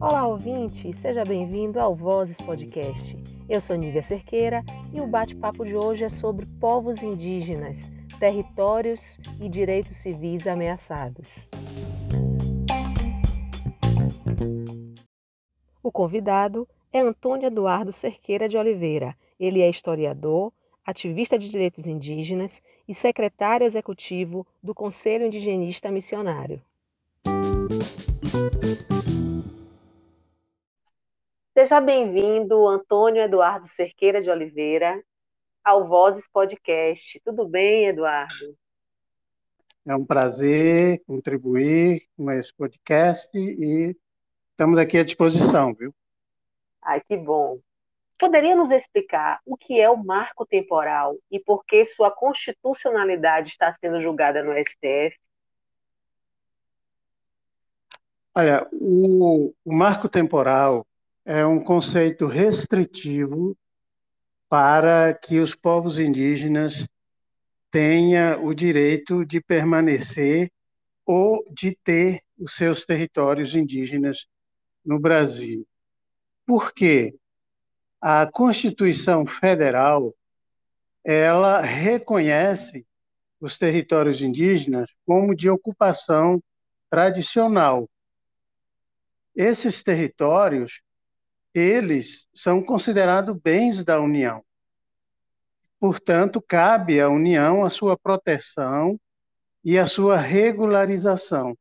Olá, ouvinte! Seja bem-vindo ao Vozes Podcast. Eu sou Nívia Cerqueira e o bate-papo de hoje é sobre povos indígenas, territórios e direitos civis ameaçados. O convidado é Antônio Eduardo Cerqueira de Oliveira. Ele é historiador, ativista de direitos indígenas e secretário executivo do Conselho Indigenista Missionário. Seja bem-vindo, Antônio Eduardo Cerqueira de Oliveira, ao Vozes Podcast. Tudo bem, Eduardo? É um prazer contribuir com esse podcast e estamos aqui à disposição, viu? Ai, que bom. Poderia nos explicar o que é o marco temporal e por que sua constitucionalidade está sendo julgada no STF? Olha, o, o marco temporal é um conceito restritivo para que os povos indígenas tenham o direito de permanecer ou de ter os seus territórios indígenas no Brasil. Por quê? A Constituição Federal ela reconhece os territórios indígenas como de ocupação tradicional. Esses territórios, eles são considerados bens da União. Portanto, cabe à União a sua proteção e a sua regularização.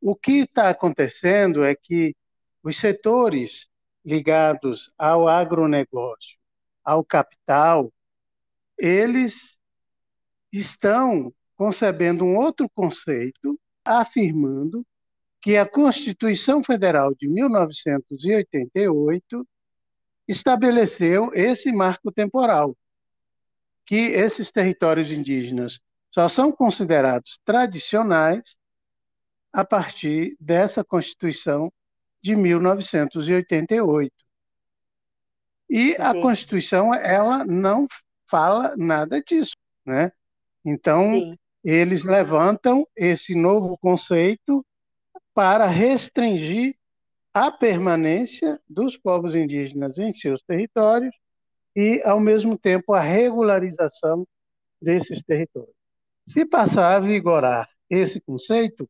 O que está acontecendo é que os setores ligados ao agronegócio, ao capital, eles estão concebendo um outro conceito, afirmando que a Constituição Federal de 1988 estabeleceu esse marco temporal, que esses territórios indígenas só são considerados tradicionais a partir dessa Constituição de 1988. E a Constituição ela não fala nada disso, né? Então Sim. eles levantam esse novo conceito para restringir a permanência dos povos indígenas em seus territórios e, ao mesmo tempo, a regularização desses territórios. Se passar a vigorar esse conceito,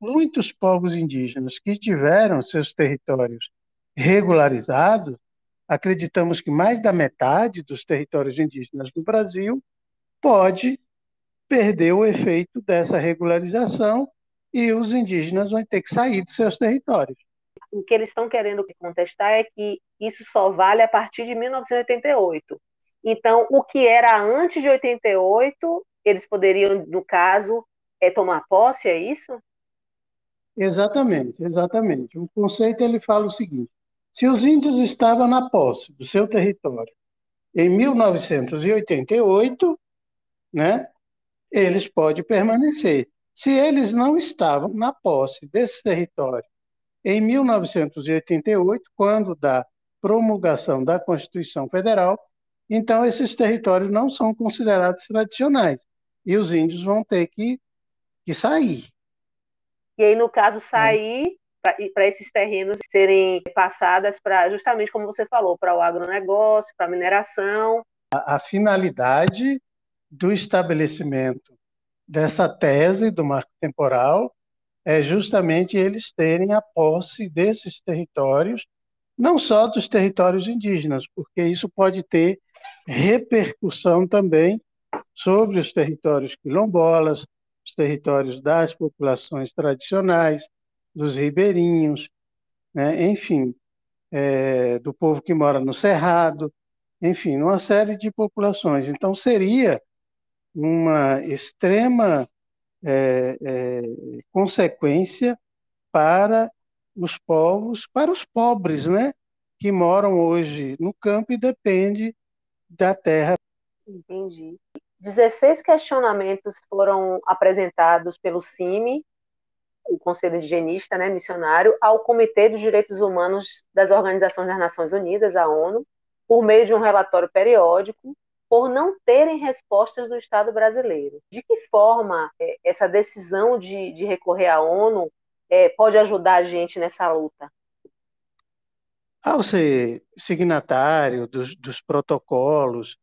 muitos povos indígenas que tiveram seus territórios regularizados, acreditamos que mais da metade dos territórios indígenas do Brasil pode perder o efeito dessa regularização e os indígenas vão ter que sair dos seus territórios. O que eles estão querendo contestar é que isso só vale a partir de 1988. Então, o que era antes de 88, eles poderiam, no caso, é tomar posse, é isso? Exatamente, exatamente. O conceito ele fala o seguinte: se os índios estavam na posse do seu território em 1988, né, eles podem permanecer. Se eles não estavam na posse desse território em 1988, quando da promulgação da Constituição Federal, então esses territórios não são considerados tradicionais e os índios vão ter que, que sair. E aí, no caso, sair para esses terrenos serem passadas para, justamente como você falou, para o agronegócio, para a mineração. A, a finalidade do estabelecimento dessa tese do marco temporal é justamente eles terem a posse desses territórios, não só dos territórios indígenas, porque isso pode ter repercussão também sobre os territórios quilombolas, os territórios das populações tradicionais, dos ribeirinhos, né? enfim, é, do povo que mora no Cerrado, enfim, uma série de populações. Então, seria uma extrema é, é, consequência para os povos, para os pobres, né? Que moram hoje no campo e dependem da terra. Entendi. 16 questionamentos foram apresentados pelo CIMI, o Conselho Indigenista né, Missionário, ao Comitê dos Direitos Humanos das Organizações das Nações Unidas, a ONU, por meio de um relatório periódico por não terem respostas do Estado brasileiro. De que forma é, essa decisão de, de, recorrer à ONU é, pode ajudar a gente nessa luta? Ao ser signatário dos, dos protocolos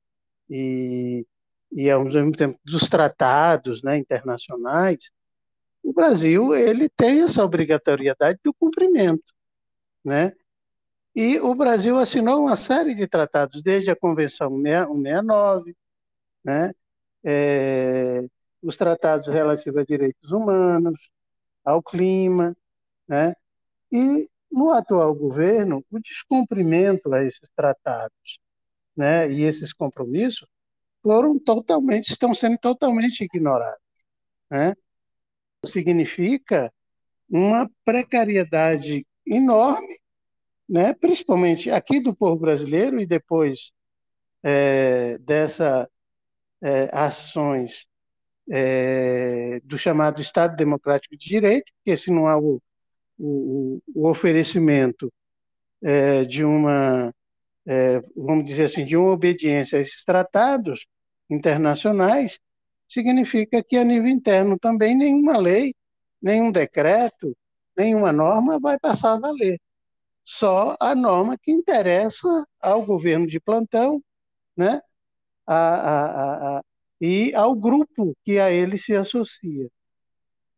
e, e, ao mesmo tempo, dos tratados né, internacionais, o Brasil ele tem essa obrigatoriedade do cumprimento, né? E o Brasil assinou uma série de tratados, desde a Convenção 169, né? É, os tratados relativos a direitos humanos, ao clima, né? E no atual governo, o descumprimento a esses tratados, né? E esses compromissos foram totalmente, estão sendo totalmente ignorados, né? Significa uma precariedade enorme né, principalmente aqui do povo brasileiro e depois é, dessas é, ações é, do chamado Estado Democrático de Direito, porque se não há o, o, o oferecimento é, de uma, é, vamos dizer assim, de uma obediência a esses tratados internacionais, significa que a nível interno também nenhuma lei, nenhum decreto, nenhuma norma vai passar a valer só a norma que interessa ao governo de plantão, né? A, a, a, e ao grupo que a ele se associa.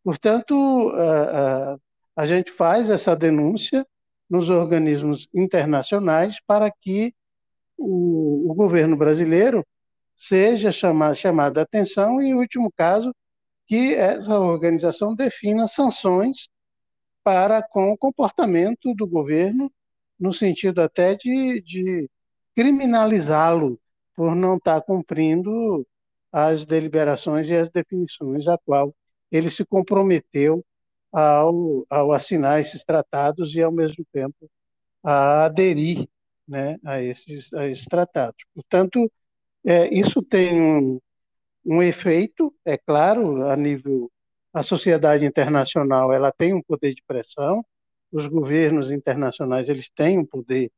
Portanto, a, gente faz essa denúncia nos organismos internacionais para que o, o governo brasileiro seja chamado, chamado a atenção e, em último caso, que essa organização defina sanções para com o comportamento do governo, no sentido até de, de criminalizá-lo por não estar cumprindo as deliberações e as definições a qual ele se comprometeu ao, ao assinar esses tratados e, ao mesmo tempo, a aderir né, a, esses, a esses tratados. Portanto, é, isso tem um, um efeito, é claro, a nível a sociedade internacional ela tem um poder de pressão, os governos internacionais eles têm um poder,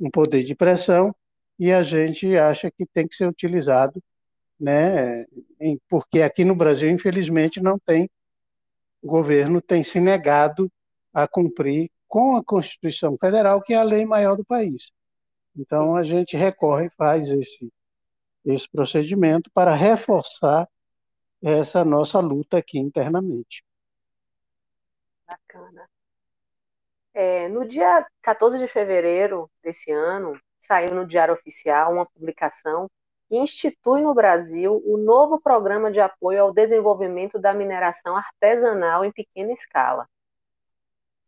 um poder de pressão e a gente acha que tem que ser utilizado, né? Porque aqui no Brasil infelizmente não tem o governo tem se negado a cumprir com a Constituição Federal, que é a lei maior do país. Então a gente recorre, faz esse esse procedimento para reforçar essa nossa luta aqui internamente. Bacana. É, no dia 14 de fevereiro desse ano, saiu no Diário Oficial uma publicação que institui no Brasil o novo programa de apoio ao desenvolvimento da mineração artesanal em pequena escala.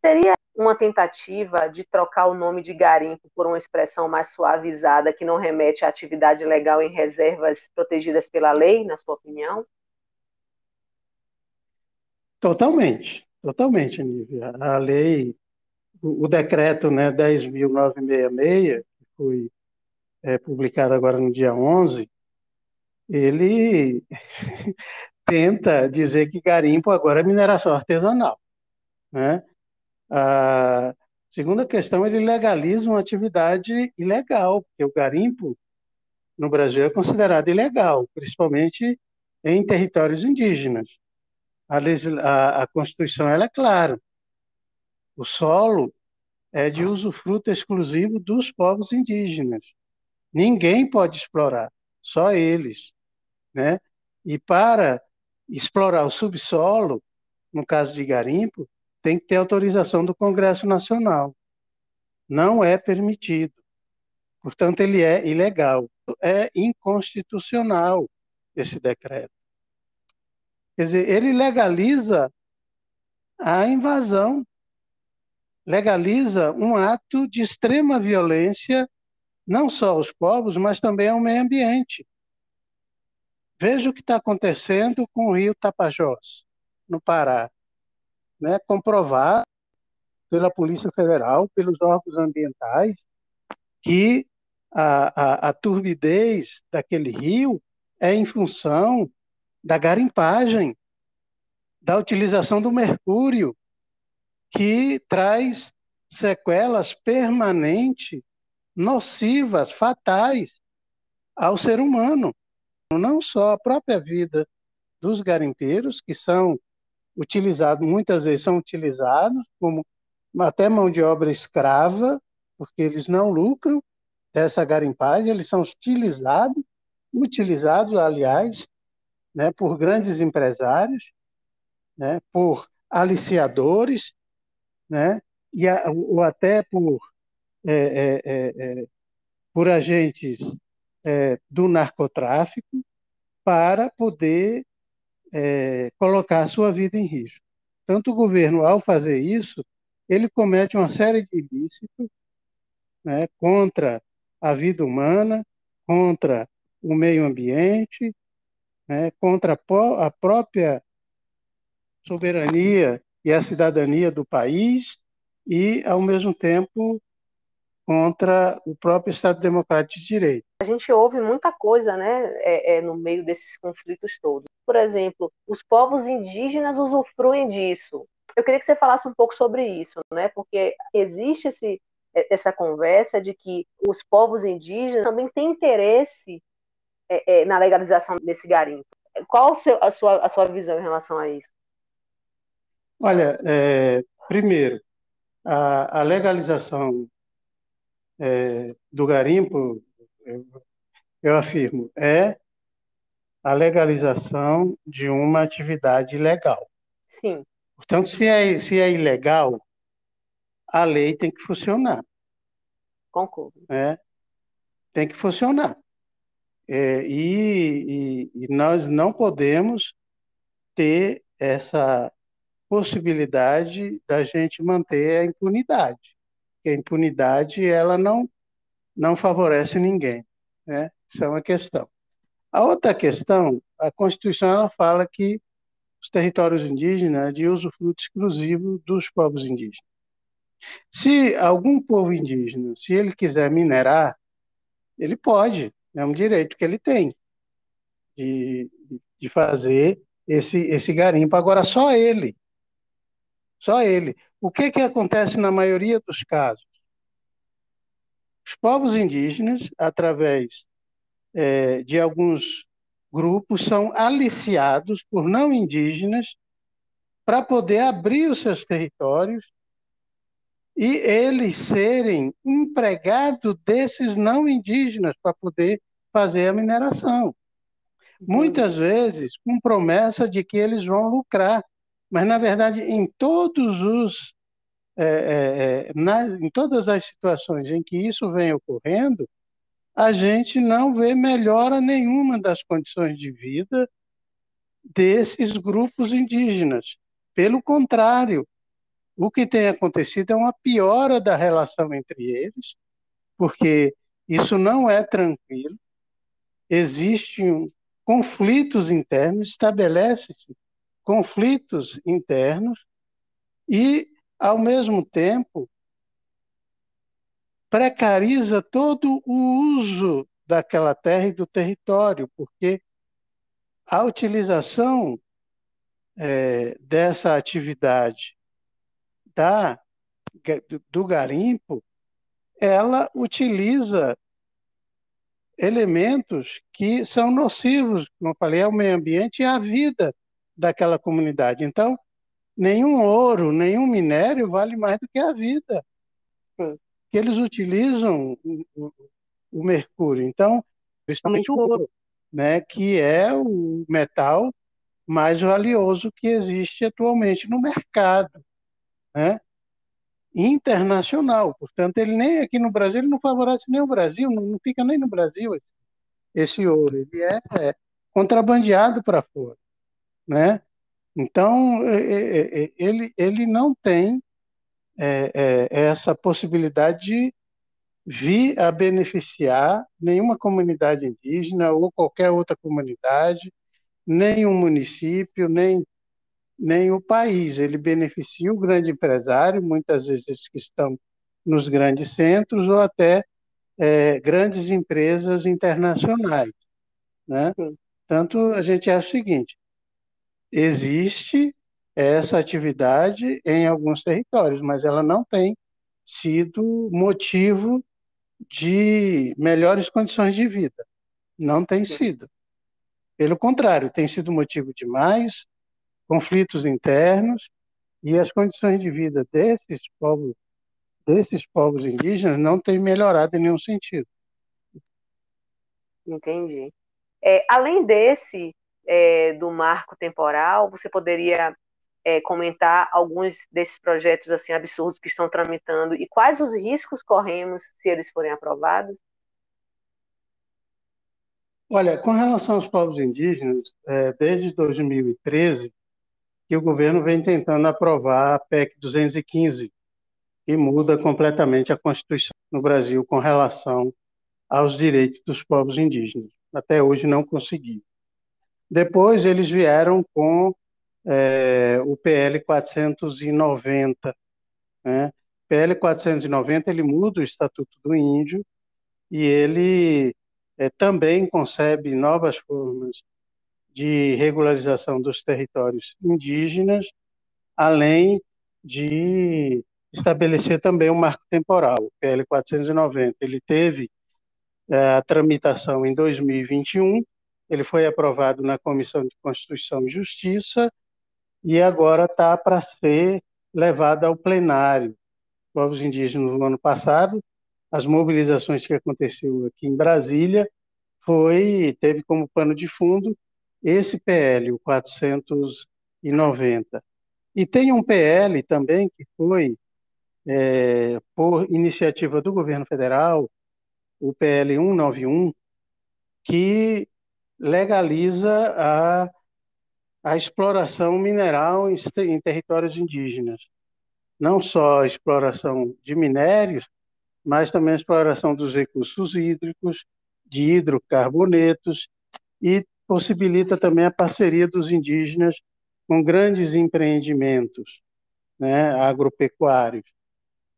Seria uma tentativa de trocar o nome de garimpo por uma expressão mais suavizada que não remete à atividade legal em reservas protegidas pela lei, na sua opinião? Totalmente, totalmente, Nívia. A lei, o, o decreto né, 10.966, que foi é, publicado agora no dia 11, ele tenta dizer que garimpo agora é mineração artesanal. Né? A segunda questão, ele legaliza uma atividade ilegal, porque o garimpo no Brasil é considerado ilegal, principalmente em territórios indígenas a, a, a Constituição ela é clara. O solo é de usufruto exclusivo dos povos indígenas. Ninguém pode explorar, só eles. Né? E para explorar o subsolo, no caso de garimpo, tem que ter autorização do Congresso Nacional. Não é permitido. Portanto, ele é ilegal. É inconstitucional esse decreto. Quer dizer, ele legaliza a invasão, legaliza um ato de extrema violência, não só aos povos, mas também ao meio ambiente. Veja o que está acontecendo com o rio Tapajós, no Pará. Né? Comprovado pela Polícia Federal, pelos órgãos ambientais, que a, a, a turbidez daquele rio é em função da garimpagem, da utilização do mercúrio, que traz sequelas permanentes, nocivas, fatais ao ser humano, não só a própria vida dos garimpeiros, que são utilizados, muitas vezes são utilizados como até mão de obra escrava, porque eles não lucram dessa garimpagem, eles são utilizados, utilizados, aliás, né, por grandes empresários, né, por aliciadores, né, e a, ou até por, é, é, é, é por agentes é, do narcotráfico para poder é, colocar a sua vida em risco. Tanto o governo, ao fazer isso, ele comete uma série de ilícitos né, contra a vida humana, contra o meio ambiente, né, contra a própria soberania e a cidadania do país e, ao mesmo tempo, contra o próprio Estado Democrático de Direito. A gente ouve muita coisa né, é, é, no meio desses conflitos todos. Por exemplo, os povos indígenas usufruem disso. Eu queria que você falasse um pouco sobre isso, né, porque existe esse, essa conversa de que os povos indígenas também têm interesse é, é na legalização desse garimpo. Qual a sua, a sua visão em relação a isso? Olha, é, primeiro, a, a legalização é, do garimpo, eu, eu afirmo, é a legalização de uma atividade ilegal. Sim. Portanto, se é, se é ilegal, a lei tem que funcionar. Concordo. Né? Tem que funcionar. É, e, e, e, nós não podemos ter essa possibilidade da gente manter a impunidade que a impunidade ela não, não favorece ninguém. Né? Isso é uma questão. A outra questão, a Constituição ela fala que os territórios indígenas é de uso fruto exclusivo dos povos indígenas. Se algum povo indígena, se ele quiser minerar, ele pode, é um direito que ele tem de, de fazer esse, esse garimpo. Agora, só ele. Só ele. O que, que acontece na maioria dos casos? Os povos indígenas, através é, de alguns grupos, são aliciados por não indígenas para poder abrir os seus territórios e eles serem empregados desses não indígenas para poder fazer a mineração. Muitas vezes com promessa de que eles vão lucrar, mas na verdade em todos os é, é, é, na, em todas as situações em que isso vem ocorrendo, a gente não vê melhora nenhuma das condições de vida desses grupos indígenas. Pelo contrário, o que tem acontecido é uma piora da relação entre eles, porque isso não é tranquilo, existem conflitos internos, estabelece-se conflitos internos, e ao mesmo tempo, precariza todo o uso daquela terra e do território, porque a utilização é, dessa atividade da, do garimpo, ela utiliza elementos que são nocivos, como eu falei, ao meio ambiente e à vida daquela comunidade. Então, nenhum ouro, nenhum minério vale mais do que a vida. Que eles utilizam o, o mercúrio. Então, principalmente o ouro, né, que é o metal mais valioso que existe atualmente no mercado, né? internacional. Portanto, ele nem aqui no Brasil, ele não favorece nem o Brasil, não, não fica nem no Brasil esse, esse ouro. Ele é, é contrabandeado para fora, né? Então, é, é, é, ele, ele não tem é, é, essa possibilidade de vir a beneficiar nenhuma comunidade indígena ou qualquer outra comunidade, nem o um município, nem, nem o país. Ele beneficia o grande empresário, muitas vezes que estão nos grandes centros, ou até é, grandes empresas internacionais. Né? Tanto a gente acha o seguinte: existe essa atividade em alguns territórios, mas ela não tem sido motivo de melhores condições de vida. Não tem sido. Pelo contrário, tem sido motivo de mais conflitos internos e as condições de vida desses povos, desses povos indígenas não têm melhorado em nenhum sentido. Entendi. É, além desse, é, do marco temporal, você poderia é, comentar alguns desses projetos assim absurdos que estão tramitando e quais os riscos corremos se eles forem aprovados? Olha, com relação aos povos indígenas, é, desde 2013 que o governo vem tentando aprovar a PEC 215, que muda completamente a Constituição no Brasil com relação aos direitos dos povos indígenas. Até hoje não conseguiu. Depois eles vieram com é, o PL 490. Né? PL 490 ele muda o Estatuto do Índio e ele é, também concebe novas formas de regularização dos territórios indígenas, além de estabelecer também um marco temporal, o PL 490. Ele teve é, a tramitação em 2021, ele foi aprovado na Comissão de Constituição e Justiça e agora está para ser levado ao plenário. Povos indígenas no ano passado, as mobilizações que aconteceu aqui em Brasília foi teve como pano de fundo esse PL, o 490. E tem um PL também que foi é, por iniciativa do governo federal, o PL 191, que legaliza a, a exploração mineral em, em territórios indígenas. Não só a exploração de minérios, mas também a exploração dos recursos hídricos, de hidrocarbonetos e possibilita também a parceria dos indígenas com grandes empreendimentos né, agropecuários.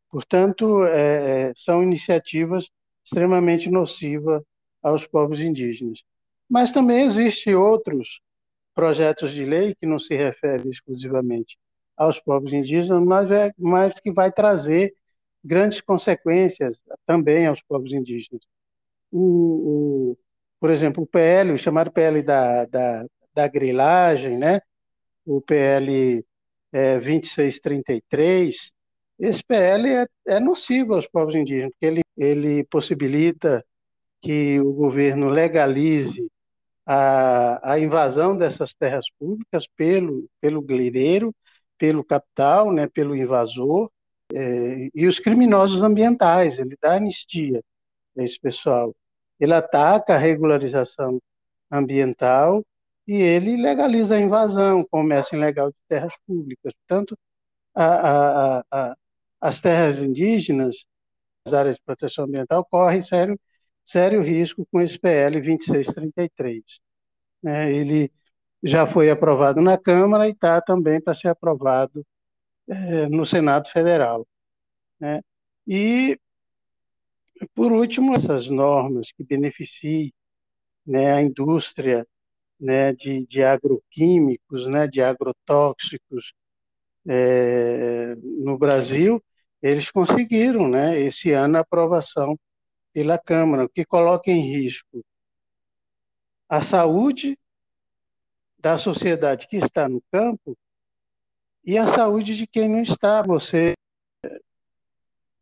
Portanto, é, é são iniciativas extremamente nocivas aos povos indígenas. Mas também existem outros projetos de lei que não se referem exclusivamente aos povos indígenas, mas, é, mas que vai trazer grandes consequências também aos povos indígenas. O, o, por exemplo, o PL, o chamado PL da, da, da grilagem, né? o PL é, 2633, esse PL é, é nocivo aos povos indígenas, porque ele, ele possibilita que o governo legalize a, a invasão dessas terras públicas pelo, pelo glireiro, pelo capital, né, pelo invasor, é, e os criminosos ambientais, ele dá anistia a esse pessoal ele ataca a regularização ambiental e ele legaliza a invasão, comércio ilegal de terras públicas. Portanto, a, a, a, as terras indígenas, as áreas de proteção ambiental, correm sério, sério risco com esse PL 2633. É, ele já foi aprovado na Câmara e está também para ser aprovado é, no Senado Federal. Né? E por último, essas normas que beneficiem né, a indústria né, de, de agroquímicos, né, de agrotóxicos é, no Brasil, eles conseguiram, né, esse ano, a aprovação pela Câmara, o que coloca em risco a saúde da sociedade que está no campo e a saúde de quem não está. Você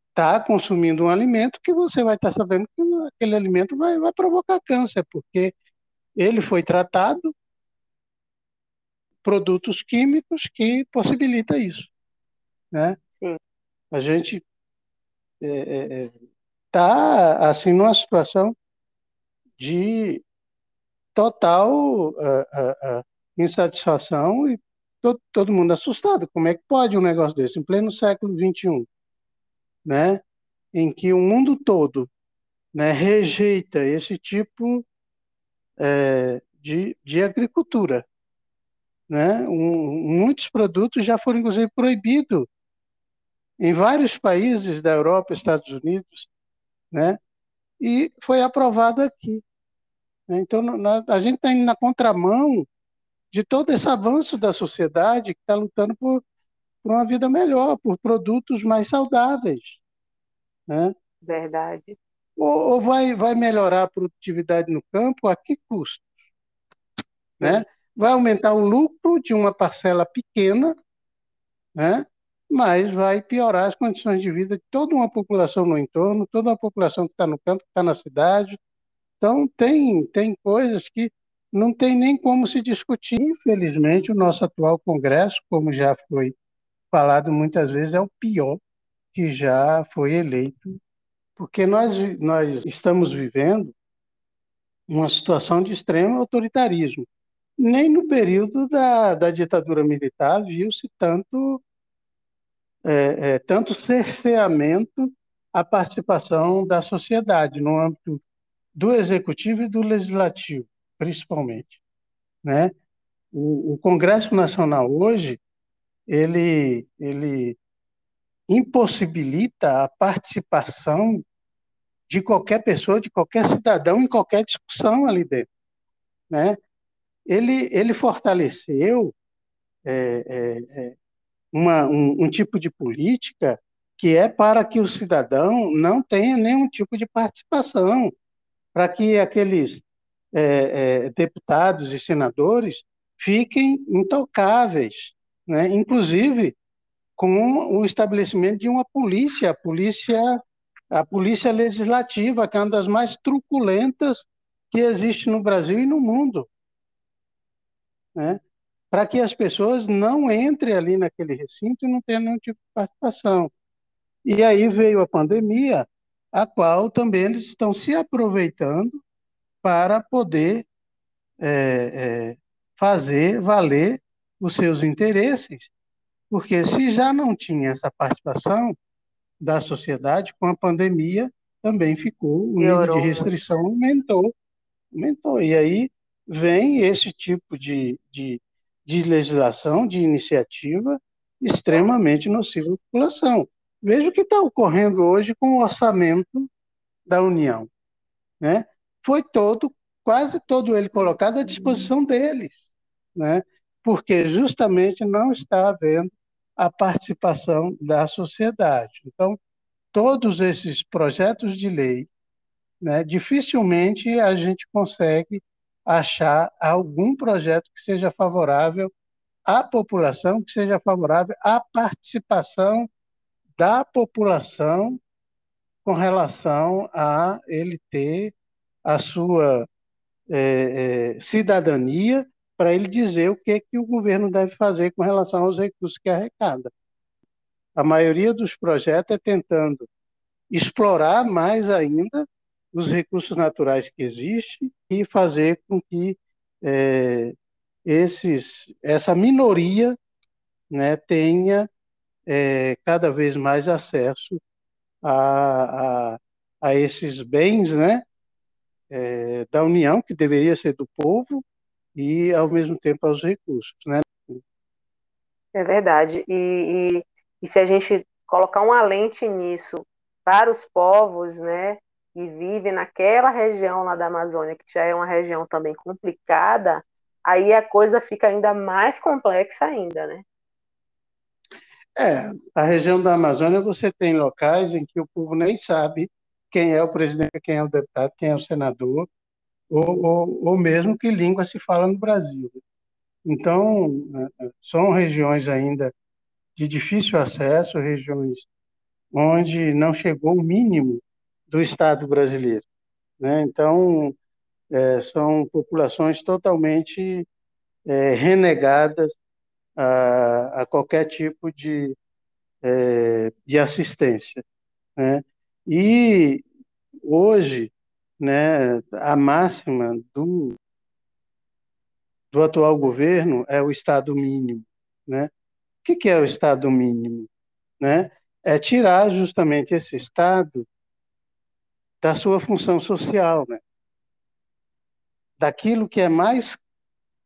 está consumindo um alimento que você vai estar tá sabendo que aquele alimento vai, vai provocar câncer, porque ele foi tratado produtos químicos que possibilita isso, né? Sim. A gente está é, é, tá, assim numa situação de total uh, uh, uh, insatisfação e todo, todo mundo assustado. Como é que pode um negócio desse em pleno século 21? né, em que o mundo todo né, rejeita esse tipo é, de, de agricultura. Né? Um, muitos produtos já foram, inclusive, proibidos em vários países da Europa, Estados Unidos, né? e foi aprovado aqui. Então, na, a gente está indo na contramão de todo esse avanço da sociedade que está lutando por, por uma vida melhor, por produtos mais saudáveis. Né? Verdade. ou, ou vai, vai melhorar a produtividade no campo a que custo? Né? Vai aumentar o lucro de uma parcela pequena, né? Mas vai piorar as condições de vida de toda uma população no entorno, toda uma população que está no campo, que está na cidade. Então, tem, tem coisas que não tem nem como se discutir. Infelizmente, o nosso atual Congresso, como já foi falado muitas vezes, é o pior que já foi eleito, porque nós, nós estamos vivendo uma situação de extremo autoritarismo. Nem no período da, da ditadura militar viu-se tanto é, é, tanto cerceamento à participação da sociedade no âmbito do executivo e do legislativo, principalmente, né? O, o Congresso Nacional hoje ele ele impossibilita a participação de qualquer pessoa, de qualquer cidadão em qualquer discussão ali dentro, né? Ele ele fortaleceu é, é, é uma, um, um tipo de política que é para que o cidadão não tenha nenhum tipo de participação, para que aqueles é, é, deputados e senadores fiquem intocáveis, né? inclusive com o estabelecimento de uma polícia, a polícia, a polícia legislativa, que é uma das mais truculentas que existe no Brasil e no mundo. Né? Para que as pessoas não entrem ali naquele recinto e não tenham nenhum tipo de participação. E aí veio a pandemia, a qual também eles estão se aproveitando para poder é, é, fazer valer os seus interesses, porque se já não tinha essa participação da sociedade, com a pandemia também ficou, o nível de né? restrição aumentou, aumentou. E aí vem esse tipo de, de de legislação, de iniciativa extremamente nociva à população. Veja o que está ocorrendo hoje com o orçamento da União. Né? Foi todo, quase todo ele colocado à disposição deles, né? porque justamente não está havendo a participação da sociedade. Então, todos esses projetos de lei, né, dificilmente a gente consegue achar algum projeto que seja favorável à população, que seja favorável à participação da população com relação a ele ter a sua é, é, cidadania para ele dizer o que, é que o governo deve fazer com relação aos recursos que arrecada. A maioria dos projetos é tentando explorar mais ainda os recursos naturais que existem e fazer com que é, esses, essa minoria né, tenha é, cada vez mais acesso a, a, a esses bens né, é, da União, que deveria ser do povo, e, ao mesmo tempo, aos recursos. Né? É verdade. E, e, e se a gente colocar uma lente nisso para os povos, né, e vive naquela região lá da Amazônia, que já é uma região também complicada, aí a coisa fica ainda mais complexa ainda, né? É, a região da Amazônia você tem locais em que o povo nem sabe quem é o presidente, quem é o deputado, quem é o senador, ou, ou, ou mesmo que língua se fala no Brasil. Então, é, é, são regiões ainda de difícil acesso, regiões onde não chegou o mínimo do Estado brasileiro. Né? Então, é, são populações totalmente é, renegadas a, a, qualquer tipo de, é, de assistência. Né? E hoje, né, a máxima do, do atual governo é o Estado mínimo. Né? O que, que é o Estado mínimo? Né? É tirar justamente esse Estado da sua função social, né? daquilo que é mais,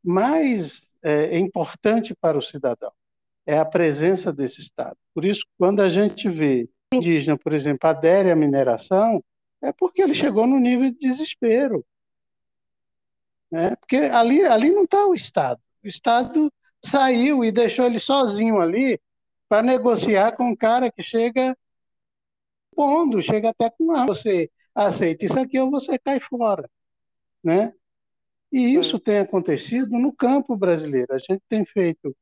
mais é, importante para o cidadão, é a presença desse Estado. Por isso, quando a gente vê indígena, por exemplo, adere à mineração, é porque ele chegou no nível de desespero. Né? Porque ali, ali não está o Estado. O Estado saiu e deixou ele sozinho ali para negociar com um cara que chega pondo, chega até com você aceita isso aqui ou você cai fora, né? E isso tem acontecido no campo brasileiro. A gente tem feito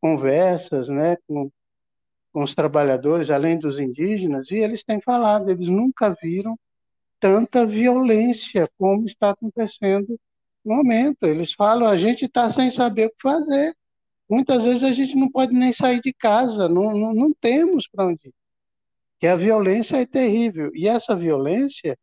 conversas, né, com, com os trabalhadores, além dos indígenas, e eles têm falado, eles nunca viram tanta violência como está acontecendo no momento. Eles falam, a gente está sem saber o que fazer. Muitas vezes a gente não pode nem sair de casa, não, não, não temos para onde ir. Que a violência é terrível. E essa violência,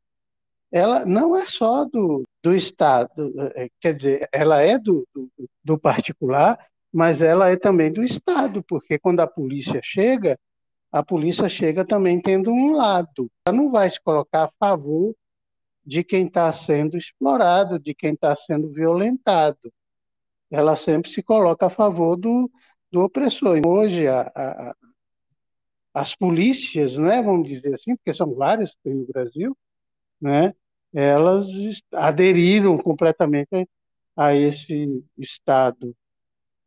ela não é só do, do Estado, é, quer dizer, ela é do, do, do particular, mas ela é também do Estado, porque quando a polícia chega, a polícia chega também tendo um lado. Ela não vai se colocar a favor de quem está sendo explorado, de quem está sendo violentado. Ela sempre se coloca a favor do, do opressor. Hoje, a, a, as polícias, né, vamos dizer assim, porque são várias que tem no Brasil, né, elas aderiram completamente a esse Estado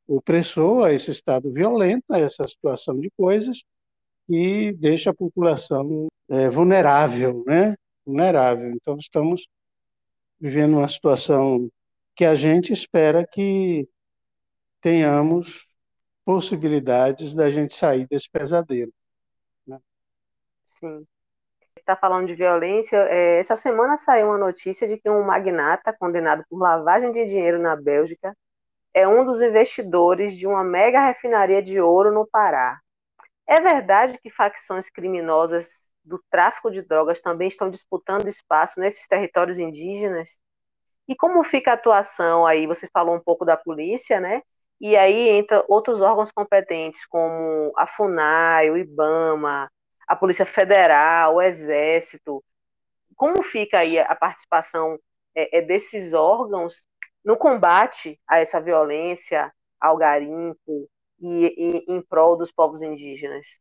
opressor, a esse Estado violento, a essa situação de coisas, e deixa a população é, vulnerável, né? Vulnerável. Então, estamos vivendo uma situação que a gente espera que tenhamos possibilidades da gente sair desse pesadelo. Sim. Está falando de violência. É, essa semana saiu uma notícia de que um magnata condenado por lavagem de dinheiro na Bélgica é um dos investidores de uma mega refinaria de ouro no Pará. É verdade que facções criminosas do tráfico de drogas também estão disputando espaço nesses territórios indígenas? E como fica a atuação aí? Você falou um pouco da polícia, né? E aí entra outros órgãos competentes, como a FUNAI, o IBAMA, a Polícia Federal, o Exército. Como fica aí a participação é, é desses órgãos no combate a essa violência, ao garimpo, e, e em prol dos povos indígenas?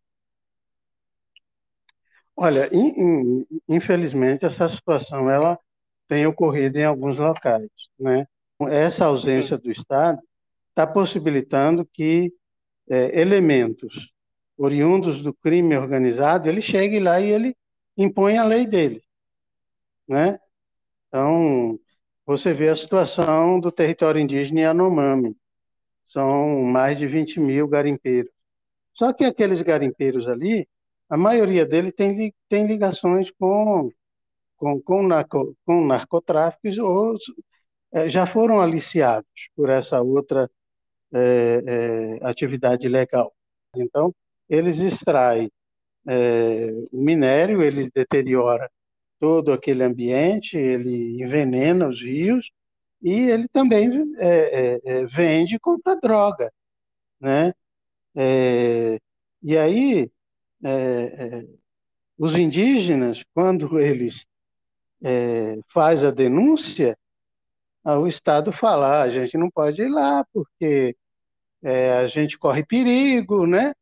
Olha, in, in, infelizmente essa situação ela tem ocorrido em alguns locais, né? Essa ausência do Estado está possibilitando que é, elementos oriundos do crime organizado ele chegue lá e ele impõe a lei dele, né? Então você vê a situação do território indígena Yanomami, são mais de 20 mil garimpeiros. Só que aqueles garimpeiros ali, a maioria deles tem, tem ligações com, com, com, narco, com narcotráficos ou é, já foram aliciados por essa outra é, é, atividade legal. Então, eles extraem é, o minério, ele deteriora todo aquele ambiente, ele envenena os rios, e ele também é, é, é, vende e compra droga, né? É, e aí, é, é, os indígenas, quando eles é, faz a denúncia, o Estado fala, ah, a gente não pode ir lá porque a gente corre perigo, né?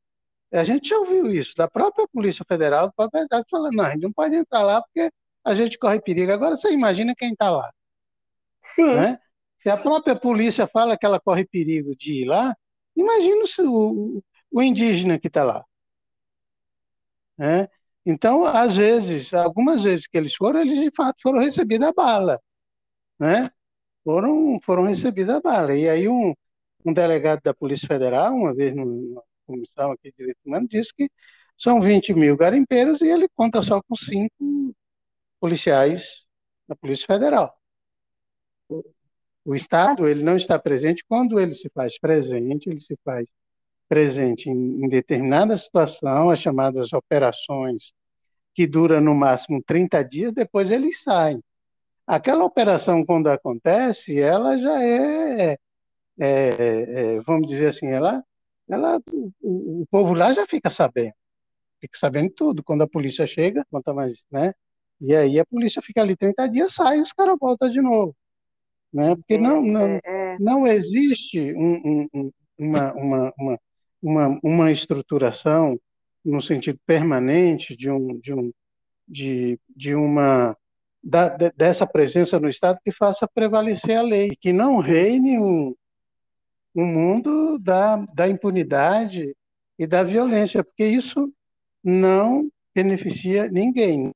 A gente já ouviu isso da própria Polícia Federal, do próprio Estado, falando, não, a gente não pode entrar lá porque a gente corre perigo. Agora você imagina quem está lá. Sim. Né? Se a própria polícia fala que ela corre perigo de ir lá, imagina o, o indígena que está lá. Né? Então, às vezes, algumas vezes que eles foram, eles de fato foram recebidos a bala. Né? Foram, foram recebidos a bala. E aí um, um delegado da Polícia Federal, uma vez numa comissão aqui de direitos humanos, disse que são 20 mil garimpeiros e ele conta só com cinco policiais da Polícia Federal. O Estado ele não está presente quando ele se faz presente, ele se faz presente em, em determinada situação, as chamadas operações, que dura no máximo 30 dias, depois eles saem. Aquela operação, quando acontece, ela já é, é, é vamos dizer assim, ela, ela, o, o, povo lá já fica sabendo, fica sabendo tudo. Quando a polícia chega, conta mais, né? E aí a polícia fica ali 30 dias, sai e os caras voltam de novo né? Porque não, não, é, é. não existe um, um, uma, uma, uma, uma, uma estruturação no sentido permanente de um, de um, de, de uma da, dessa presença no Estado que faça prevalecer a lei, que não reine um, um mundo da, da impunidade e da violência, porque isso não beneficia ninguém.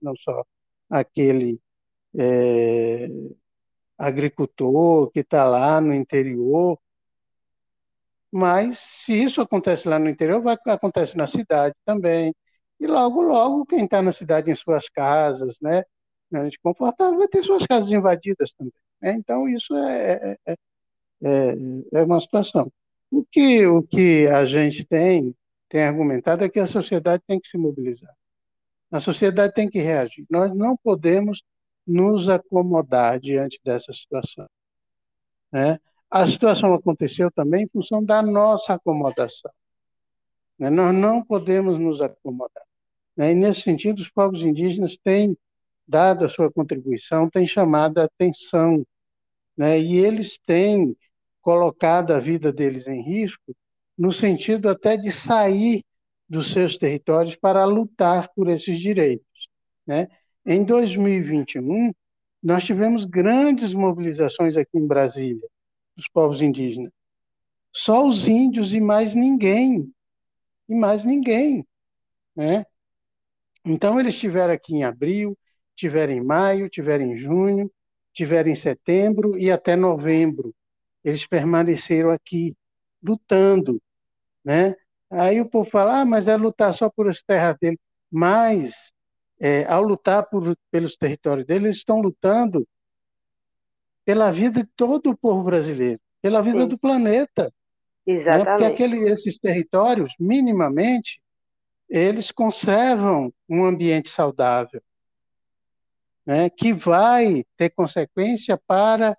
não só aquele é, agricultor que está lá no interior. Mas se isso acontece lá no interior, vai acontece na cidade também. E logo, logo, quem está na cidade em suas casas, né, de confortável, vai ter suas casas invadidas também. Né? Então, isso é, é, é, é uma situação. O que, o que a gente tem, tem argumentado é que a sociedade tem que se mobilizar. A sociedade tem que reagir. Nós não podemos nos acomodar diante dessa situação. Né? A situação aconteceu também em função da nossa acomodação. Né? Nós não podemos nos acomodar. Né? E, nesse sentido, os povos indígenas têm dado a sua contribuição, têm chamado a atenção, né? e eles têm colocado a vida deles em risco, no sentido até de sair dos seus territórios para lutar por esses direitos. Né? Em 2021, nós tivemos grandes mobilizações aqui em Brasília, dos povos indígenas. Só os índios e mais ninguém. E mais ninguém. Né? Então, eles estiveram aqui em abril, tiveram em maio, tiveram em junho, tiveram em setembro e até novembro. Eles permaneceram aqui, lutando. Né? Aí o povo fala, ah, mas é lutar só por as terras dele. Mas é, ao lutar por, pelos territórios deles, eles estão lutando pela vida de todo o povo brasileiro, pela vida Sim. do planeta. Exatamente. Né? Porque aquele, esses territórios, minimamente, eles conservam um ambiente saudável, né? que vai ter consequência para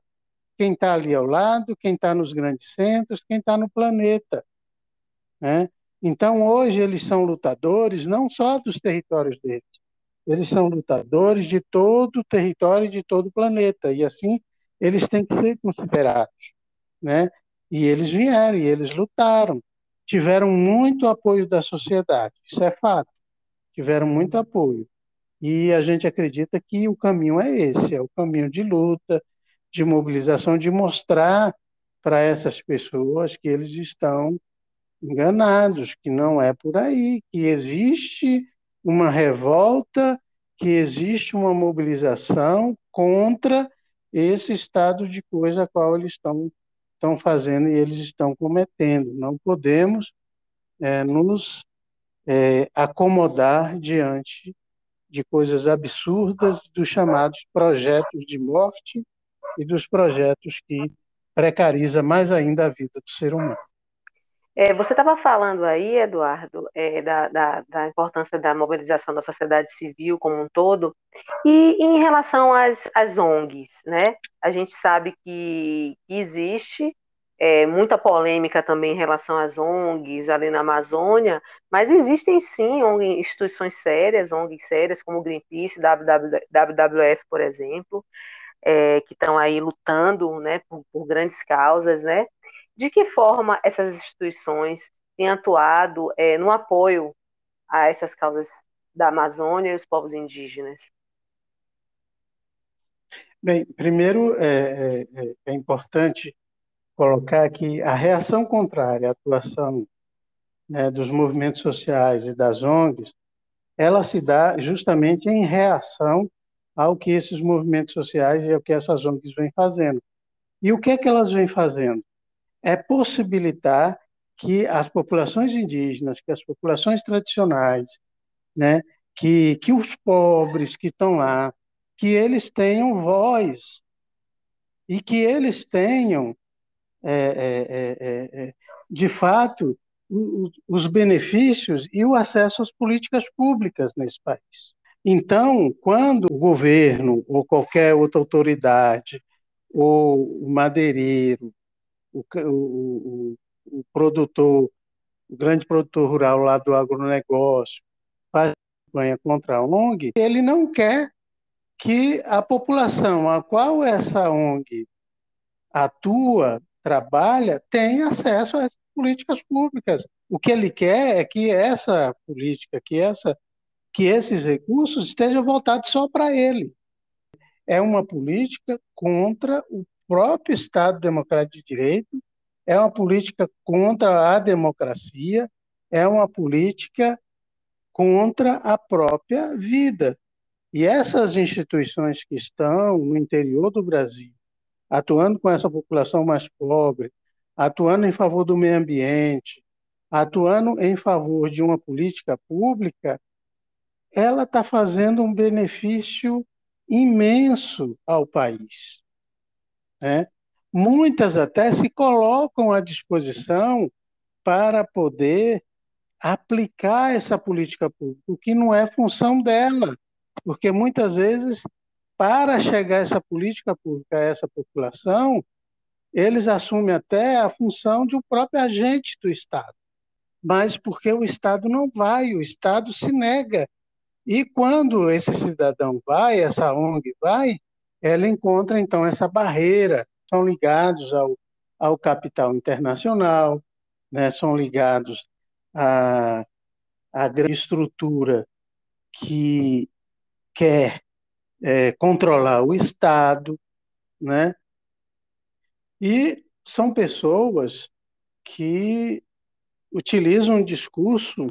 quem está ali ao lado, quem está nos grandes centros, quem está no planeta. Né? Então, hoje, eles são lutadores não só dos territórios deles, eles são lutadores de todo o território de todo o planeta, e assim eles têm que ser considerados. Né? E eles vieram, e eles lutaram, tiveram muito apoio da sociedade, isso é fato, tiveram muito apoio. E a gente acredita que o caminho é esse, é o caminho de luta, de mobilização, de mostrar para essas pessoas que eles estão enganados, que não é por aí, que existe uma revolta, que existe uma mobilização contra esse estado de coisa a qual eles estão, estão fazendo e eles estão cometendo. Não podemos é, nos é, acomodar diante de coisas absurdas dos chamados projetos de morte e dos projetos que precariza mais ainda a vida do ser humano. É, você estava falando aí, Eduardo, é, da, da, da, importância da mobilização da sociedade civil como um todo, e em relação às, às ONGs, né? A gente sabe que, existe é, muita polêmica também em relação às ONGs ali na Amazônia, mas existem sim ONG, instituições sérias, ONGs sérias como Greenpeace, WWF, por exemplo, é, que estão aí lutando né, por, por grandes causas, né? de que forma essas instituições têm atuado é, no apoio a essas causas da Amazônia e os povos indígenas? Bem, primeiro é, é, é, é importante colocar que a reação contrária à atuação né, dos movimentos sociais e das ONGs, ela se dá justamente em reação ao que esses movimentos sociais e ao que essas ONGs vêm fazendo. E o que é que elas vêm fazendo? é possibilitar que as populações indígenas, que as populações tradicionais, né, que, que os pobres que estão lá, que eles tenham voz e que eles tenham, é, é, é, de fato, os, os benefícios e o acesso às políticas públicas nesse país. Então, quando o governo ou qualquer outra autoridade, ou o madeireiro, o, o, o produtor, o grande produtor rural lá do agronegócio, faz campanha contra a ONG, ele não quer que a população a qual essa ONG atua, trabalha, tenha acesso às políticas públicas. O que ele quer é que essa política, que, essa, que esses recursos estejam voltados só para ele. É uma política contra o próprio Estado Democrático de Direito, é uma política contra a democracia, é uma política contra a própria vida. E essas instituições que estão no interior do Brasil, atuando com essa população mais pobre, atuando em favor do meio ambiente, atuando em favor de uma política pública, ela está fazendo um benefício imenso ao país. Né? Muitas até se colocam à disposição para poder aplicar essa política pública, o que não é função dela, porque muitas vezes, para chegar essa política pública a essa população, eles assumem até a função de um próprio agente do Estado, mas porque o Estado não vai, o Estado se nega. E quando esse cidadão vai, essa ONG vai, ela encontra então essa barreira, são ligados ao, ao capital internacional, né, são ligados à, à grande estrutura que quer é, controlar o Estado, né? E são pessoas que utilizam um discurso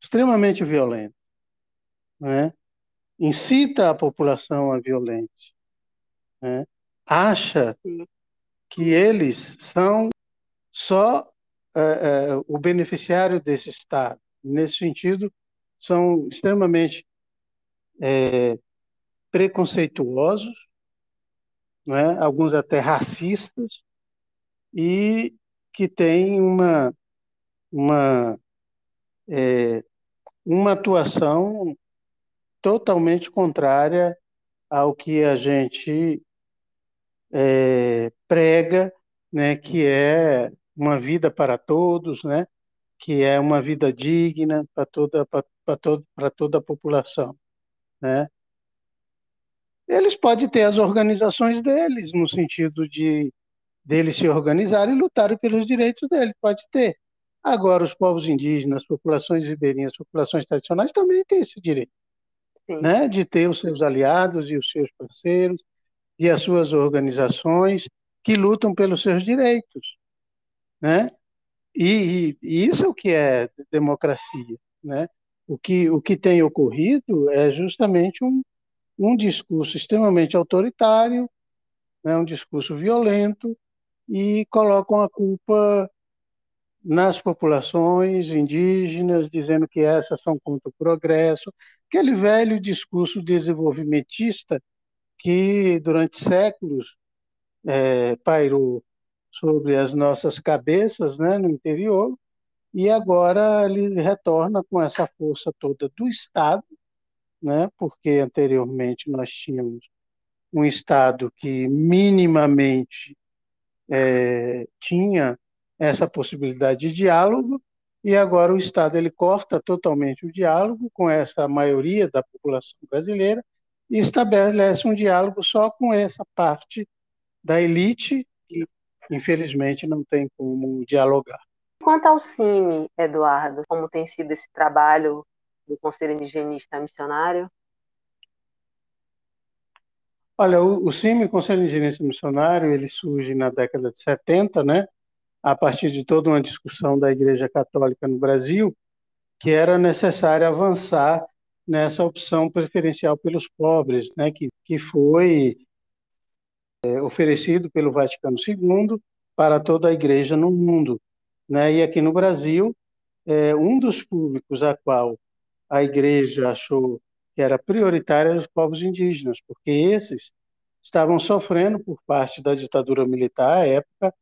extremamente violento, né? incita a população à violência, né? acha que eles são só é, é, o beneficiário desse Estado. Nesse sentido, são extremamente é, preconceituosos, né? alguns até racistas, e que têm uma, uma, é, uma atuação totalmente contrária ao que a gente é, prega, né, que é uma vida para todos, né, que é uma vida digna para toda, para, todo, para toda a população. Né? Eles podem ter as organizações deles, no sentido de deles se organizarem e lutarem pelos direitos deles, pode ter. Agora, os povos indígenas, populações ribeirinhas, populações tradicionais também têm esse direito, né? de ter os seus aliados e os seus parceiros e as suas organizações que lutam pelos seus direitos. Né? E, e, isso é o que é democracia. Né? O, que, o que tem ocorrido é justamente um, um discurso extremamente autoritário, né, um discurso violento, e colocam a culpa nas populações indígenas, dizendo que essas são contra o progresso, aquele velho discurso desenvolvimentista que durante séculos é, pairou sobre as nossas cabeças né, no interior, e agora ele retorna com essa força toda do Estado, né? porque anteriormente nós tínhamos um Estado que minimamente é, tinha essa possibilidade de diálogo, e agora o Estado ele corta totalmente o diálogo com essa maioria da população brasileira e estabelece um diálogo só com essa parte da elite que, infelizmente, não tem como dialogar. Quanto ao CIMI, Eduardo, como tem sido esse trabalho do Conselho Indigenista Missionário? Olha, o, o CIMI, Conselho Indigenista Missionário, ele surge na década de 70, né? A partir de toda uma discussão da Igreja Católica no Brasil, que era necessário avançar nessa opção preferencial pelos pobres, né? que, que foi é, oferecido pelo Vaticano II para toda a Igreja no mundo. Né? E aqui no Brasil, é, um dos públicos a qual a igreja achou que era prioritária os povos indígenas, porque esses estavam sofrendo por parte da ditadura militar à época,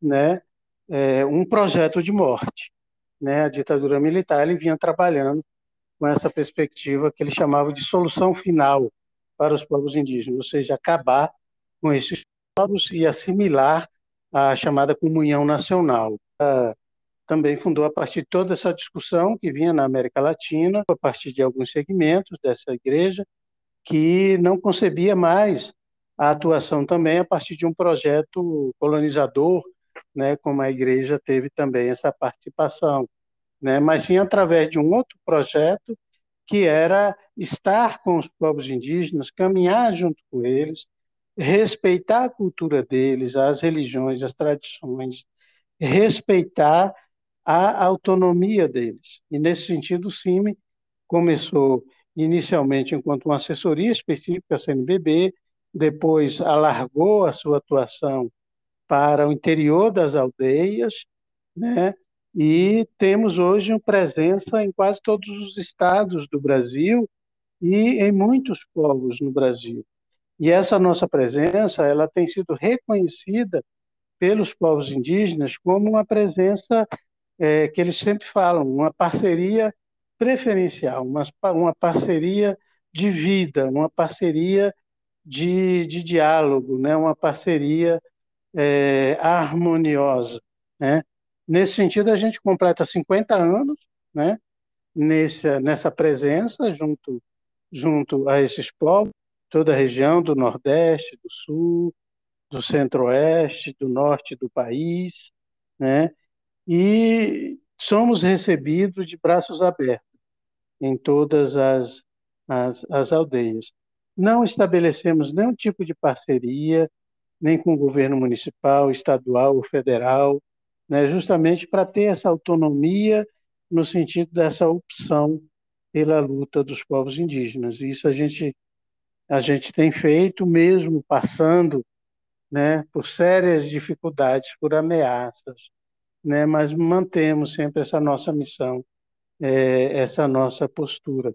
né, é, um projeto de morte. Né? A ditadura militar ele vinha trabalhando com essa perspectiva que ele chamava de solução final para os povos indígenas, ou seja, acabar com esses povos e assimilar a chamada comunhão nacional. A também fundou a partir de toda essa discussão que vinha na América Latina, a partir de alguns segmentos dessa igreja, que não concebia mais a atuação também a partir de um projeto colonizador, né, como a igreja teve também essa participação, né, mas sim através de um outro projeto que era estar com os povos indígenas, caminhar junto com eles, respeitar a cultura deles, as religiões, as tradições, respeitar a autonomia deles. E, nesse sentido, o CIMI começou inicialmente enquanto uma assessoria específica à CNBB, depois alargou a sua atuação para o interior das aldeias, né? E temos hoje uma presença em quase todos os estados do Brasil e em muitos povos no Brasil. E essa nossa presença, ela tem sido reconhecida pelos povos indígenas como uma presença é, que eles sempre falam, uma parceria preferencial, uma, uma parceria de vida, uma parceria de, de diálogo, né? uma parceria é, harmoniosa. Né? Nesse sentido, a gente completa 50 anos né? nessa, nessa presença junto, junto a esses povos, toda a região do Nordeste, do Sul, do Centro-Oeste, do Norte do país, né? e somos recebidos de braços abertos em todas as, as, as aldeias. Não estabelecemos nenhum tipo de parceria, nem com o governo municipal, estadual ou federal, né, justamente para ter essa autonomia no sentido dessa opção pela luta dos povos indígenas. Isso a gente a gente tem feito mesmo passando, né, por sérias dificuldades, por ameaças, né, mas mantemos sempre essa nossa missão, é, essa nossa postura.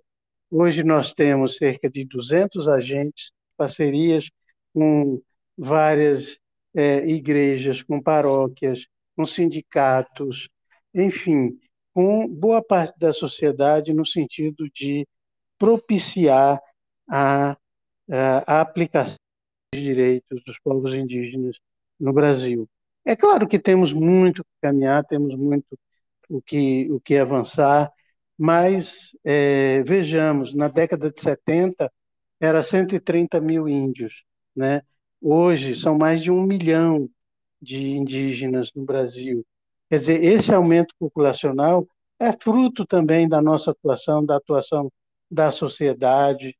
Hoje nós temos cerca de 200 agentes, parcerias com várias é, igrejas, com paróquias, com sindicatos, enfim, com boa parte da sociedade no sentido de propiciar a, a, a aplicação dos direitos dos povos indígenas no Brasil. É claro que temos muito que caminhar, temos muito o que, o que avançar, mas é, vejamos, na década de 70 era 130 mil índios, né? Hoje são mais de um milhão de indígenas no Brasil. Quer dizer, esse aumento populacional é fruto também da nossa atuação, da atuação da sociedade,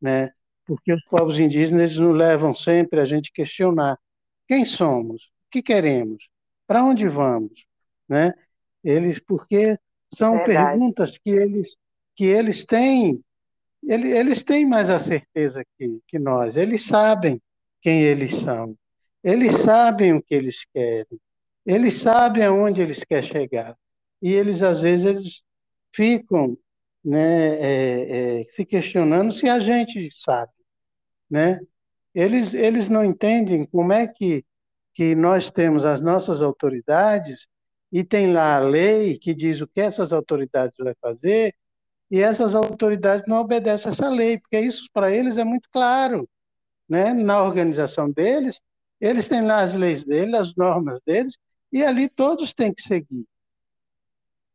né? Porque os povos indígenas nos levam sempre a gente questionar quem somos, o que queremos, para onde vamos, né? Eles, porque são Verdade. perguntas que eles que eles têm, eles, eles têm mais a certeza que, que nós. Eles sabem quem eles são. Eles sabem o que eles querem. Eles sabem aonde eles querem chegar. E eles, às vezes, eles ficam né, é, é, se questionando se a gente sabe. Né? Eles, eles não entendem como é que, que nós temos as nossas autoridades e tem lá a lei que diz o que essas autoridades vão fazer, e essas autoridades não obedecem essa lei, porque isso para eles é muito claro. Né? Na organização deles, eles têm lá as leis deles, as normas deles, e ali todos têm que seguir.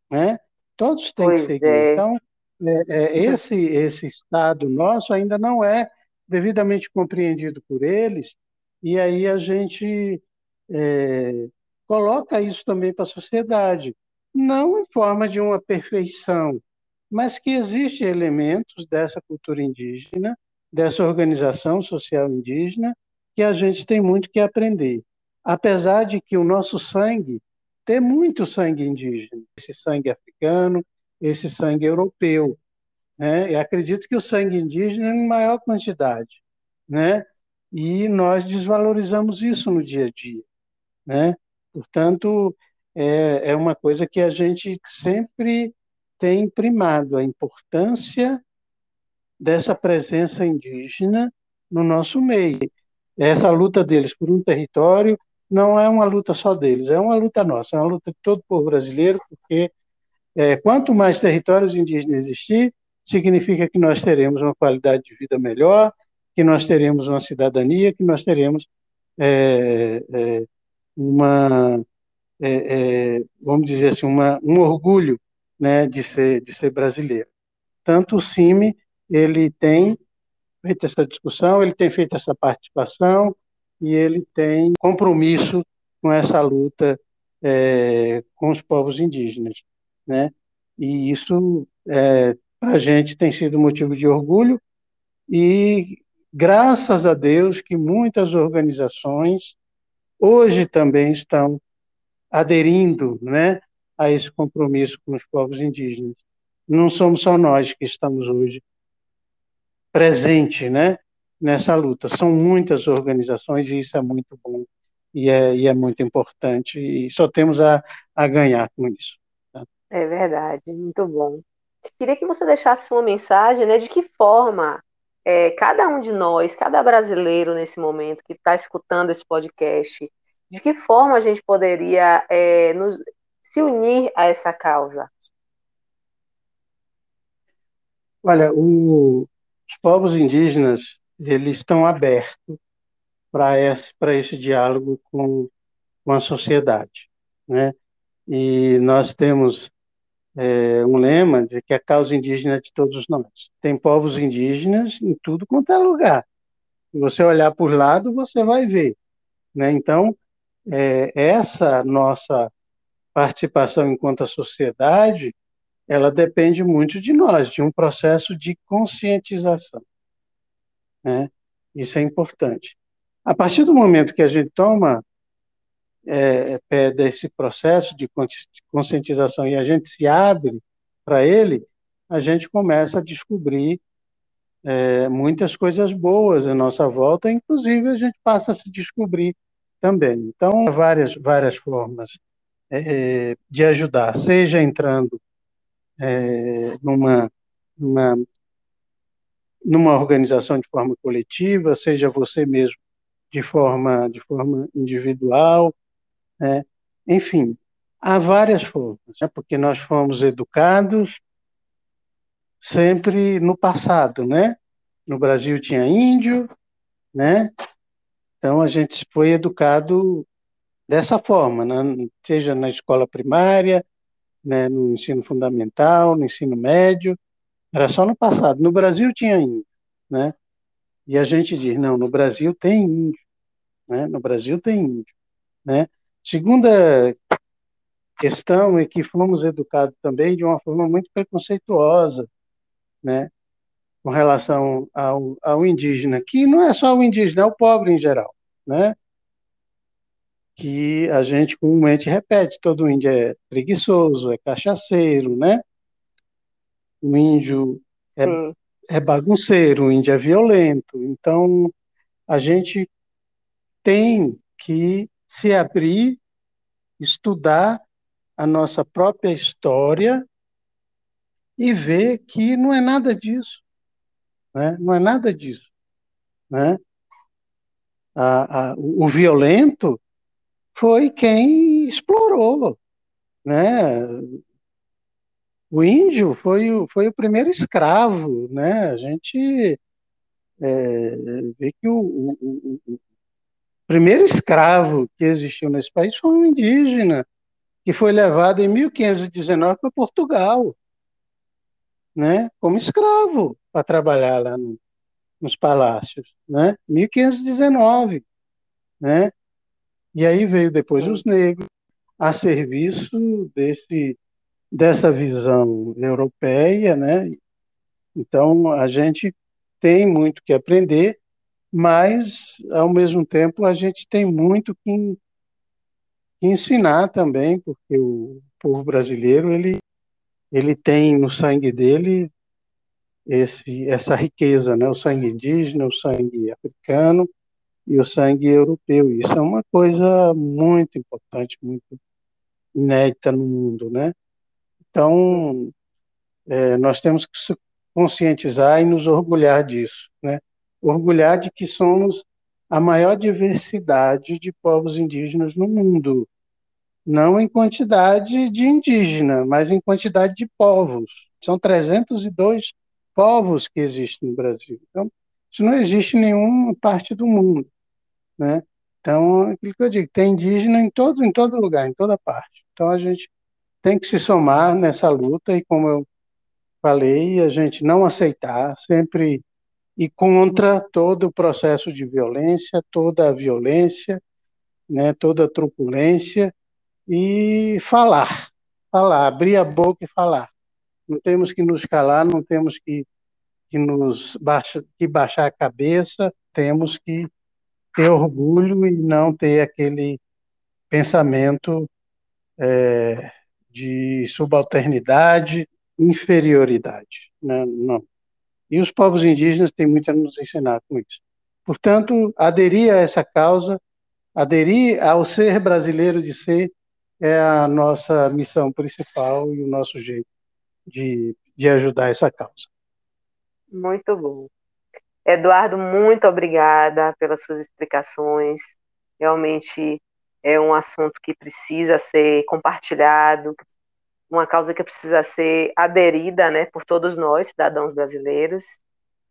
Né? Todos têm pois que seguir. É. Então, é, é, esse, esse Estado nosso ainda não é devidamente compreendido por eles, e aí a gente é, coloca isso também para a sociedade, não em forma de uma perfeição, mas que existem elementos dessa cultura indígena, dessa organização social indígena, que a gente tem muito que aprender. Apesar de que o nosso sangue tem muito sangue indígena, esse sangue africano, esse sangue europeu, né? E acredito que o sangue indígena é em maior quantidade, né? E nós desvalorizamos isso no dia a dia, né? Portanto, é, é uma coisa que a gente sempre tem primado, a importância dessa presença indígena no nosso meio. Essa luta deles por um território não é uma luta só deles, é uma luta nossa, é uma luta de todo o povo brasileiro, porque é, quanto mais territórios indígenas existir, significa que nós teremos uma qualidade de vida melhor, que nós teremos uma cidadania, que nós teremos é, é, uma, é, é, vamos dizer assim, uma, um orgulho né, de, ser, de ser brasileiro. Tanto o CIMI, ele tem feito essa discussão, ele tem feito essa participação e ele tem compromisso com essa luta é, com os povos indígenas. Né? E isso, é, para a gente, tem sido motivo de orgulho e graças a Deus que muitas organizações hoje também estão aderindo né, a esse compromisso com os povos indígenas. Não somos só nós que estamos hoje presente, né, nessa luta. São muitas organizações e isso é muito bom e é, e é muito importante e só temos a, a ganhar com isso. Tá? É verdade, muito bom. Queria que você deixasse uma mensagem, né, de que forma é, cada um de nós, cada brasileiro nesse momento que está escutando esse podcast, de que forma a gente poderia é, nos, se unir a essa causa? Olha, o, os povos indígenas eles estão abertos para esse, para esse diálogo com, com a sociedade, né? E nós temos é, um lema de que a causa indígena é de todos nós. Tem povos indígenas em tudo quanto é lugar. Se você olhar por lado, você vai ver. Né? Então, é, essa nossa participação enquanto a sociedade, ela depende muito de nós, de um processo de conscientização. Né? Isso é importante. A partir do momento que a gente toma é, pé desse processo de conscientização e a gente se abre para ele, a gente começa a descobrir é, muitas coisas boas à nossa volta, inclusive a gente passa a se descobrir também. Então, várias, várias formas é, de ajudar, seja entrando é, numa, numa, numa organização de forma coletiva, seja você mesmo de forma, de forma individual, né? enfim, há várias formas, né? porque nós fomos educados sempre no passado, né? No Brasil tinha índio, né? Então a gente foi educado dessa forma, né? seja na escola primária, né? no ensino fundamental, no ensino médio, era só no passado. No Brasil tinha índio, né? E a gente diz, não, no Brasil tem índio, né? No Brasil tem índio, né? Segunda questão é que fomos educados também de uma forma muito preconceituosa, né? Com relação ao, ao indígena, que não é só o indígena, é o pobre em geral, né? Que a gente comumente repete, todo índio é preguiçoso, é cachaceiro, né? O índio é, é bagunceiro, o índio é violento. Então, a gente tem que se abrir, estudar a nossa própria história e ver que não é nada disso. Né? Não é nada disso. Né? A, a, o violento foi quem explorou. Né? O índio foi, o, foi o primeiro escravo. Né? A gente é, vê que o, o, o, primeiro escravo que existiu nesse país foi um indígena, que foi levado em 1519 para Portugal, né, como escravo, para trabalhar lá no, nos palácios, né, 1519, né, e aí veio depois os negros a serviço desse dessa visão europeia, né? Então a gente tem muito que aprender mas ao mesmo tempo a gente tem muito que, que ensinar também, porque o povo brasileiro ele ele tem no sangue dele esse, essa riqueza, né? o sangue indígena, o sangue africano e o sangue europeu. Isso é uma coisa muito importante, muito inédita no mundo. Né? Então, é, nós temos que se conscientizar e nos orgulhar disso. Né? orgulhar de que somos a maior diversidade de povos indígenas no mundo. Não em quantidade de indígena, mas em quantidade de povos. São 302 povos que existem no Brasil. Então, isso não existe em nenhuma parte do mundo. Né? Então, aquilo que eu digo, tem indígena em todo, em todo lugar, em toda parte. Então, a gente tem que se somar nessa luta e, como eu falei, a gente não aceitar, sempre e contra todo o processo de violência, toda a violência, né, toda a truculência, e falar, falar, abrir a boca e falar. Não temos que nos calar, não temos que, que nos baixa, que baixar a cabeça, temos que ter orgulho e não ter aquele pensamento é, de subalternidade, inferioridade. Né? Não. E os povos indígenas têm muito a nos ensinar com isso. Portanto, aderir a essa causa, aderir ao ser brasileiro de ser, é a nossa missão principal e o nosso jeito de, de ajudar essa causa. Muito bom. Eduardo, muito obrigada pelas suas explicações. Realmente é um assunto que precisa ser compartilhado, uma causa que precisa ser aderida né, por todos nós, cidadãos brasileiros.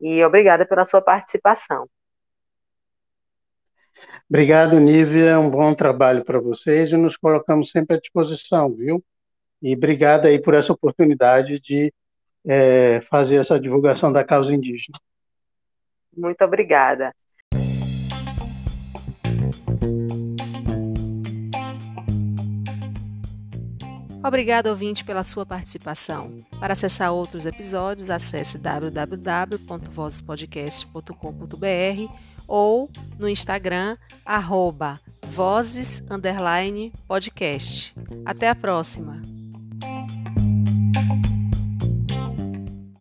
E obrigada pela sua participação. Obrigado, Nívia. Um bom trabalho para vocês e nos colocamos sempre à disposição, viu? E obrigado aí por essa oportunidade de é, fazer essa divulgação da causa indígena. Muito obrigada. Obrigado, ouvinte, pela sua participação. Para acessar outros episódios, acesse www.vozespodcast.com.br ou no Instagram, arroba vozes, podcast. Até a próxima!